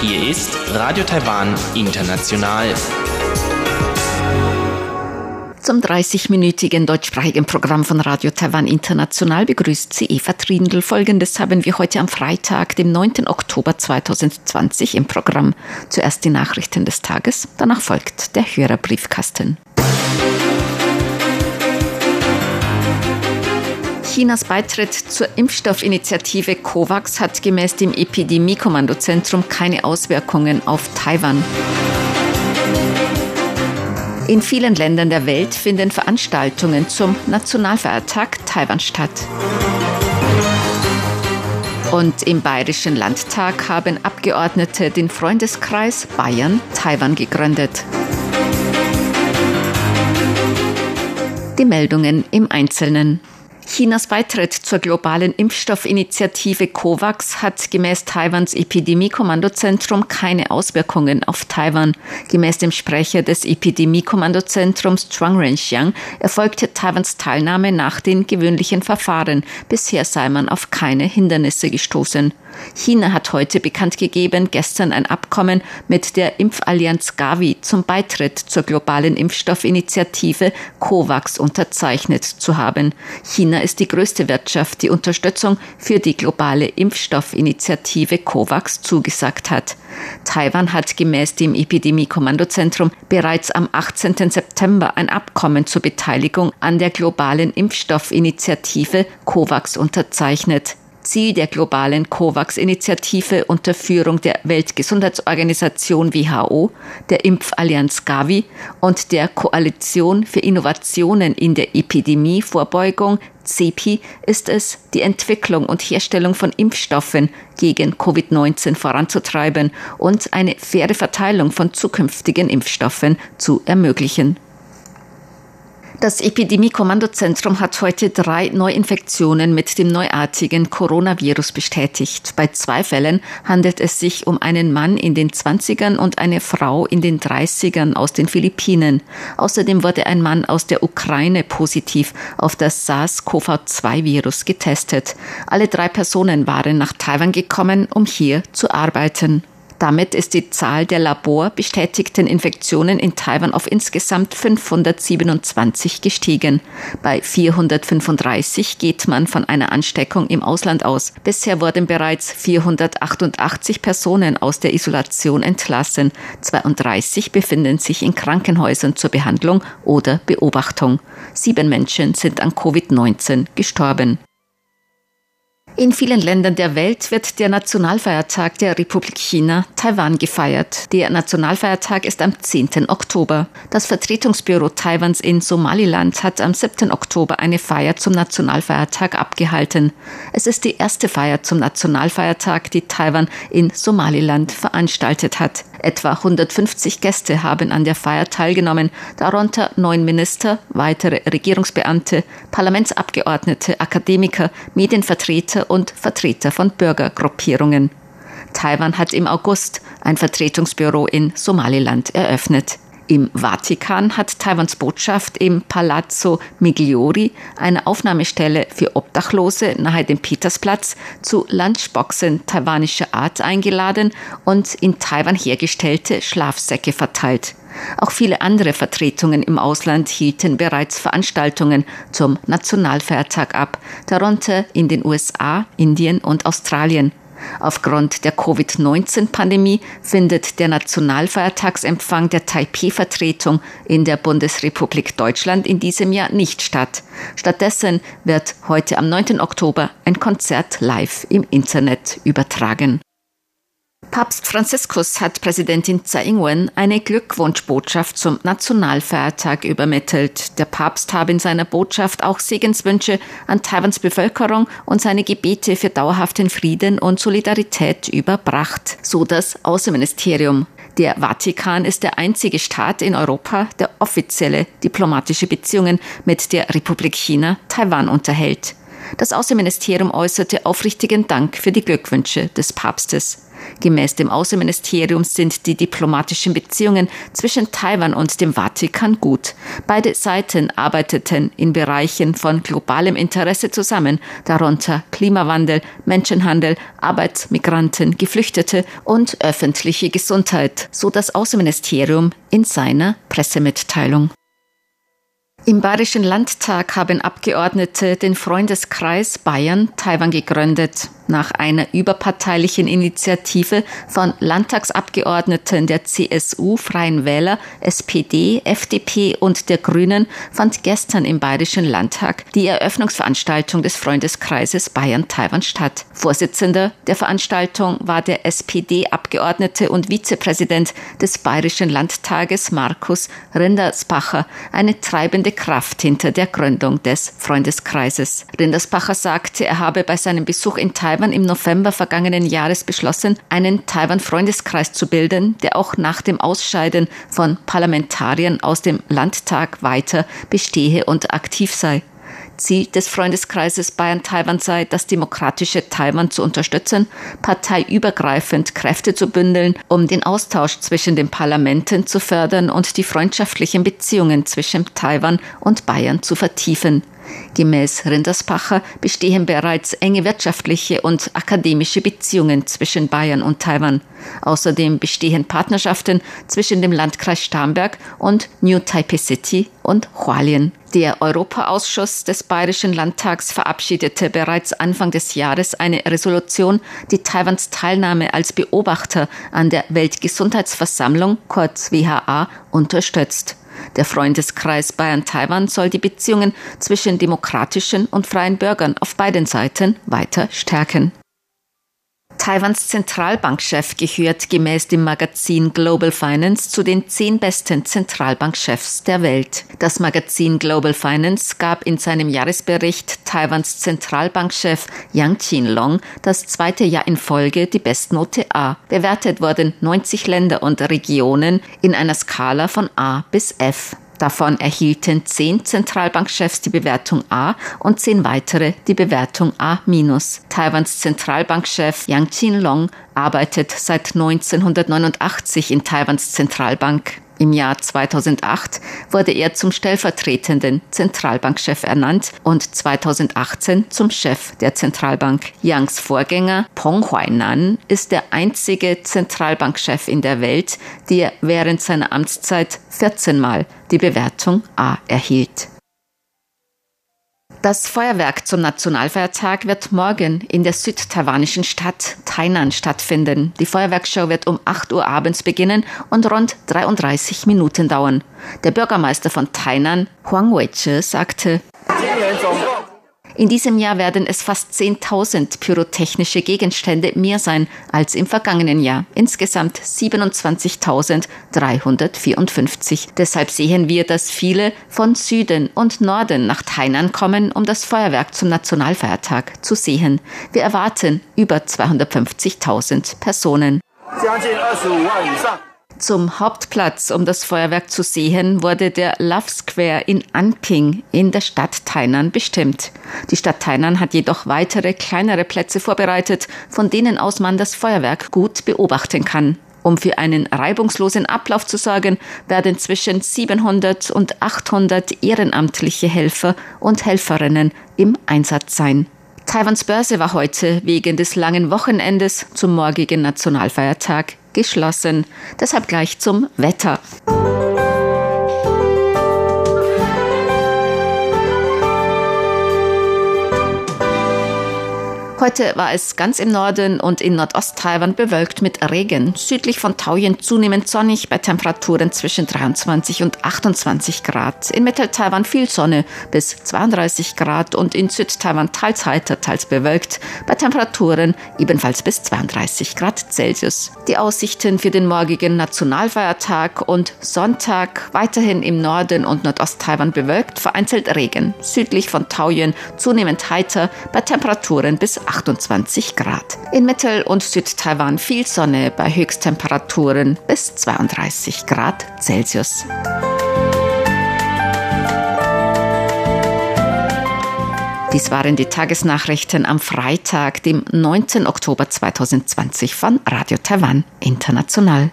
Hier ist Radio Taiwan International. Zum 30-minütigen deutschsprachigen Programm von Radio Taiwan International begrüßt sie Eva Trindl. Folgendes haben wir heute am Freitag, dem 9. Oktober 2020 im Programm. Zuerst die Nachrichten des Tages, danach folgt der Hörerbriefkasten. Chinas Beitritt zur Impfstoffinitiative COVAX hat gemäß dem Epidemie-Kommandozentrum keine Auswirkungen auf Taiwan. In vielen Ländern der Welt finden Veranstaltungen zum Nationalfeiertag Taiwan statt. Und im Bayerischen Landtag haben Abgeordnete den Freundeskreis Bayern Taiwan gegründet. Die Meldungen im Einzelnen. Chinas Beitritt zur globalen Impfstoffinitiative COVAX hat gemäß Taiwans Epidemie-Kommandozentrum keine Auswirkungen auf Taiwan. Gemäß dem Sprecher des Epidemie-Kommandozentrums Zhuang Renxiang erfolgte Taiwans Teilnahme nach den gewöhnlichen Verfahren. Bisher sei man auf keine Hindernisse gestoßen. China hat heute bekannt gegeben, gestern ein Abkommen mit der Impfallianz Gavi zum Beitritt zur globalen Impfstoffinitiative COVAX unterzeichnet zu haben. China ist die größte Wirtschaft, die Unterstützung für die globale Impfstoffinitiative COVAX zugesagt hat. Taiwan hat gemäß dem Epidemie-Kommandozentrum bereits am 18. September ein Abkommen zur Beteiligung an der globalen Impfstoffinitiative COVAX unterzeichnet. Ziel der globalen COVAX-Initiative unter Führung der Weltgesundheitsorganisation WHO, der Impfallianz Gavi und der Koalition für Innovationen in der Epidemievorbeugung CEPI ist es, die Entwicklung und Herstellung von Impfstoffen gegen Covid-19 voranzutreiben und eine faire Verteilung von zukünftigen Impfstoffen zu ermöglichen. Das Epidemie-Kommandozentrum hat heute drei Neuinfektionen mit dem neuartigen Coronavirus bestätigt. Bei zwei Fällen handelt es sich um einen Mann in den 20ern und eine Frau in den 30ern aus den Philippinen. Außerdem wurde ein Mann aus der Ukraine positiv auf das SARS-CoV-2-Virus getestet. Alle drei Personen waren nach Taiwan gekommen, um hier zu arbeiten. Damit ist die Zahl der laborbestätigten Infektionen in Taiwan auf insgesamt 527 gestiegen. Bei 435 geht man von einer Ansteckung im Ausland aus. Bisher wurden bereits 488 Personen aus der Isolation entlassen. 32 befinden sich in Krankenhäusern zur Behandlung oder Beobachtung. Sieben Menschen sind an Covid-19 gestorben. In vielen Ländern der Welt wird der Nationalfeiertag der Republik China Taiwan gefeiert. Der Nationalfeiertag ist am 10. Oktober. Das Vertretungsbüro Taiwans in Somaliland hat am 7. Oktober eine Feier zum Nationalfeiertag abgehalten. Es ist die erste Feier zum Nationalfeiertag, die Taiwan in Somaliland veranstaltet hat. Etwa 150 Gäste haben an der Feier teilgenommen, darunter neun Minister, weitere Regierungsbeamte, Parlamentsabgeordnete, Akademiker, Medienvertreter und Vertreter von Bürgergruppierungen. Taiwan hat im August ein Vertretungsbüro in Somaliland eröffnet. Im Vatikan hat Taiwans Botschaft im Palazzo Migliori eine Aufnahmestelle für Obdachlose nahe dem Petersplatz zu Lunchboxen taiwanischer Art eingeladen und in Taiwan hergestellte Schlafsäcke verteilt. Auch viele andere Vertretungen im Ausland hielten bereits Veranstaltungen zum Nationalfeiertag ab, darunter in den USA, Indien und Australien. Aufgrund der Covid-19-Pandemie findet der Nationalfeiertagsempfang der Taipei-Vertretung in der Bundesrepublik Deutschland in diesem Jahr nicht statt. Stattdessen wird heute am 9. Oktober ein Konzert live im Internet übertragen. Papst Franziskus hat Präsidentin Tsai Ing-wen eine Glückwunschbotschaft zum Nationalfeiertag übermittelt. Der Papst habe in seiner Botschaft auch Segenswünsche an Taiwans Bevölkerung und seine Gebete für dauerhaften Frieden und Solidarität überbracht, so das Außenministerium. Der Vatikan ist der einzige Staat in Europa, der offizielle diplomatische Beziehungen mit der Republik China Taiwan unterhält. Das Außenministerium äußerte aufrichtigen Dank für die Glückwünsche des Papstes. Gemäß dem Außenministerium sind die diplomatischen Beziehungen zwischen Taiwan und dem Vatikan gut. Beide Seiten arbeiteten in Bereichen von globalem Interesse zusammen, darunter Klimawandel, Menschenhandel, Arbeitsmigranten, Geflüchtete und öffentliche Gesundheit, so das Außenministerium in seiner Pressemitteilung. Im Bayerischen Landtag haben Abgeordnete den Freundeskreis Bayern Taiwan gegründet nach einer überparteilichen Initiative von Landtagsabgeordneten der CSU, Freien Wähler, SPD, FDP und der Grünen fand gestern im Bayerischen Landtag die Eröffnungsveranstaltung des Freundeskreises Bayern-Taiwan statt. Vorsitzender der Veranstaltung war der SPD-Abgeordnete und Vizepräsident des Bayerischen Landtages Markus Rindersbacher, eine treibende Kraft hinter der Gründung des Freundeskreises. Rindersbacher sagte, er habe bei seinem Besuch in Taiwan Taiwan im November vergangenen Jahres beschlossen, einen Taiwan-Freundeskreis zu bilden, der auch nach dem Ausscheiden von Parlamentariern aus dem Landtag weiter bestehe und aktiv sei. Ziel des Freundeskreises Bayern-Taiwan sei, das demokratische Taiwan zu unterstützen, parteiübergreifend Kräfte zu bündeln, um den Austausch zwischen den Parlamenten zu fördern und die freundschaftlichen Beziehungen zwischen Taiwan und Bayern zu vertiefen. Gemäß Rinderspacher bestehen bereits enge wirtschaftliche und akademische Beziehungen zwischen Bayern und Taiwan. Außerdem bestehen Partnerschaften zwischen dem Landkreis Starnberg und New Taipei City und Hualien. Der Europaausschuss des Bayerischen Landtags verabschiedete bereits Anfang des Jahres eine Resolution, die Taiwans Teilnahme als Beobachter an der Weltgesundheitsversammlung, kurz WHA, unterstützt. Der Freundeskreis Bayern-Taiwan soll die Beziehungen zwischen demokratischen und freien Bürgern auf beiden Seiten weiter stärken. Taiwans Zentralbankchef gehört gemäß dem Magazin Global Finance zu den zehn besten Zentralbankchefs der Welt. Das Magazin Global Finance gab in seinem Jahresbericht Taiwans Zentralbankchef Yang Qinlong das zweite Jahr in Folge die Bestnote A. Bewertet wurden 90 Länder und Regionen in einer Skala von A bis F. Davon erhielten zehn Zentralbankchefs die Bewertung A und zehn weitere die Bewertung A-. Taiwans Zentralbankchef Yang Qinlong arbeitet seit 1989 in Taiwans Zentralbank. Im Jahr 2008 wurde er zum stellvertretenden Zentralbankchef ernannt und 2018 zum Chef der Zentralbank. Yangs Vorgänger Peng Huainan ist der einzige Zentralbankchef in der Welt, der während seiner Amtszeit 14 Mal die Bewertung A erhielt. Das Feuerwerk zum Nationalfeiertag wird morgen in der südtaiwanischen Stadt Tainan stattfinden. Die Feuerwerkshow wird um 8 Uhr abends beginnen und rund 33 Minuten dauern. Der Bürgermeister von Tainan, Huang Weiche, sagte, in diesem Jahr werden es fast 10.000 pyrotechnische Gegenstände mehr sein als im vergangenen Jahr. Insgesamt 27.354. Deshalb sehen wir, dass viele von Süden und Norden nach Tainan kommen, um das Feuerwerk zum Nationalfeiertag zu sehen. Wir erwarten über 250.000 Personen. Zum Hauptplatz, um das Feuerwerk zu sehen, wurde der Love Square in Anping in der Stadt Tainan bestimmt. Die Stadt Tainan hat jedoch weitere kleinere Plätze vorbereitet, von denen aus man das Feuerwerk gut beobachten kann. Um für einen reibungslosen Ablauf zu sorgen, werden zwischen 700 und 800 ehrenamtliche Helfer und Helferinnen im Einsatz sein. Taiwans Börse war heute wegen des langen Wochenendes zum morgigen Nationalfeiertag geschlossen. Deshalb gleich zum Wetter. Heute war es ganz im Norden und in Nordost-Taiwan bewölkt mit Regen. Südlich von Taoyuan zunehmend sonnig bei Temperaturen zwischen 23 und 28 Grad. In Mittel-Taiwan viel Sonne bis 32 Grad und in Süd-Taiwan teils heiter, teils bewölkt bei Temperaturen ebenfalls bis 32 Grad Celsius. Die Aussichten für den morgigen Nationalfeiertag und Sonntag weiterhin im Norden und Nordost-Taiwan bewölkt, vereinzelt Regen. Südlich von Taoyuan zunehmend heiter bei Temperaturen bis 28 Grad. In Mittel- und Südtaiwan viel Sonne bei Höchsttemperaturen bis 32 Grad Celsius. Dies waren die Tagesnachrichten am Freitag, dem 19. Oktober 2020 von Radio Taiwan International.